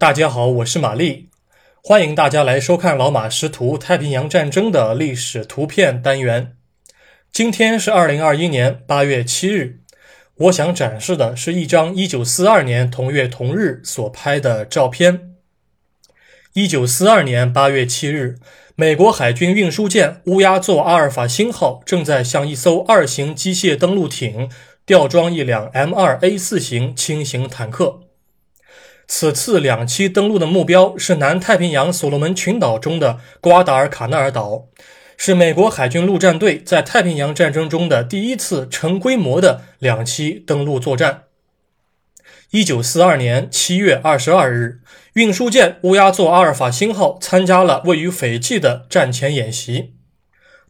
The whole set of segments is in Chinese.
大家好，我是玛丽，欢迎大家来收看老马识图太平洋战争的历史图片单元。今天是二零二一年八月七日，我想展示的是一张一九四二年同月同日所拍的照片。一九四二年八月七日，美国海军运输舰乌鸦座阿尔法星号正在向一艘二型机械登陆艇吊装一辆 M 二 A 四型轻型坦克。此次两栖登陆的目标是南太平洋所罗门群岛中的瓜达尔卡纳尔岛。是美国海军陆战队在太平洋战争中的第一次成规模的两栖登陆作战。一九四二年七月二十二日，运输舰乌鸦座阿尔法星号参加了位于斐济的战前演习。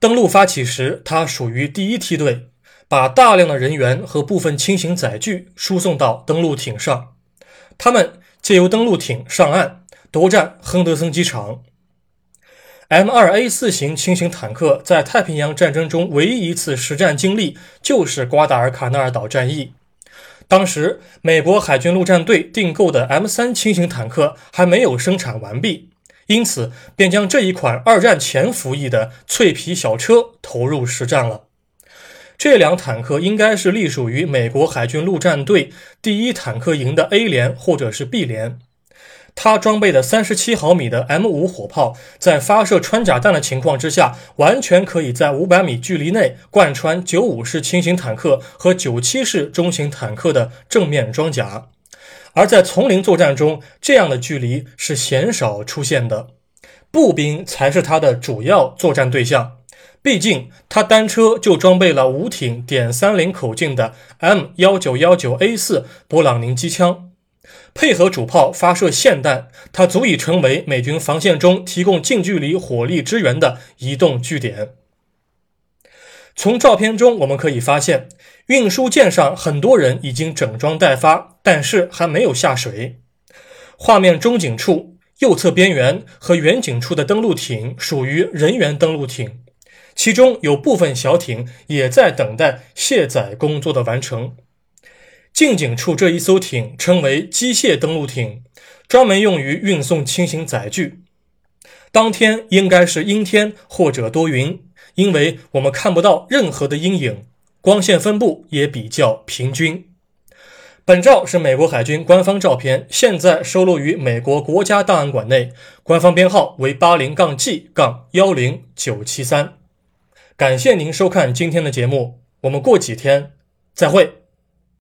登陆发起时，它属于第一梯队，把大量的人员和部分轻型载具输送到登陆艇上。他们借由登陆艇上岸，夺占亨德森机场。M2A 四型轻型坦克在太平洋战争中唯一一次实战经历就是瓜达尔卡纳尔岛战役。当时，美国海军陆战队订购的 M3 轻型坦克还没有生产完毕，因此便将这一款二战前服役的脆皮小车投入实战了。这辆坦克应该是隶属于美国海军陆战队第一坦克营的 A 连或者是 B 连。它装备的三十七毫米的 M 五火炮，在发射穿甲弹的情况之下，完全可以在五百米距离内贯穿九五式轻型坦克和九七式中型坦克的正面装甲。而在丛林作战中，这样的距离是鲜少出现的，步兵才是它的主要作战对象。毕竟，它单车就装备了五挺点三零口径的 M 幺九幺九 A 四勃朗宁机枪。配合主炮发射霰弹，它足以成为美军防线中提供近距离火力支援的移动据点。从照片中我们可以发现，运输舰上很多人已经整装待发，但是还没有下水。画面中景处右侧边缘和远景处的登陆艇属于人员登陆艇，其中有部分小艇也在等待卸载工作的完成。近景处这一艘艇称为机械登陆艇，专门用于运送轻型载具。当天应该是阴天或者多云，因为我们看不到任何的阴影，光线分布也比较平均。本照是美国海军官方照片，现在收录于美国国家档案馆内，官方编号为八零杠 G 杠幺零九七三。感谢您收看今天的节目，我们过几天再会。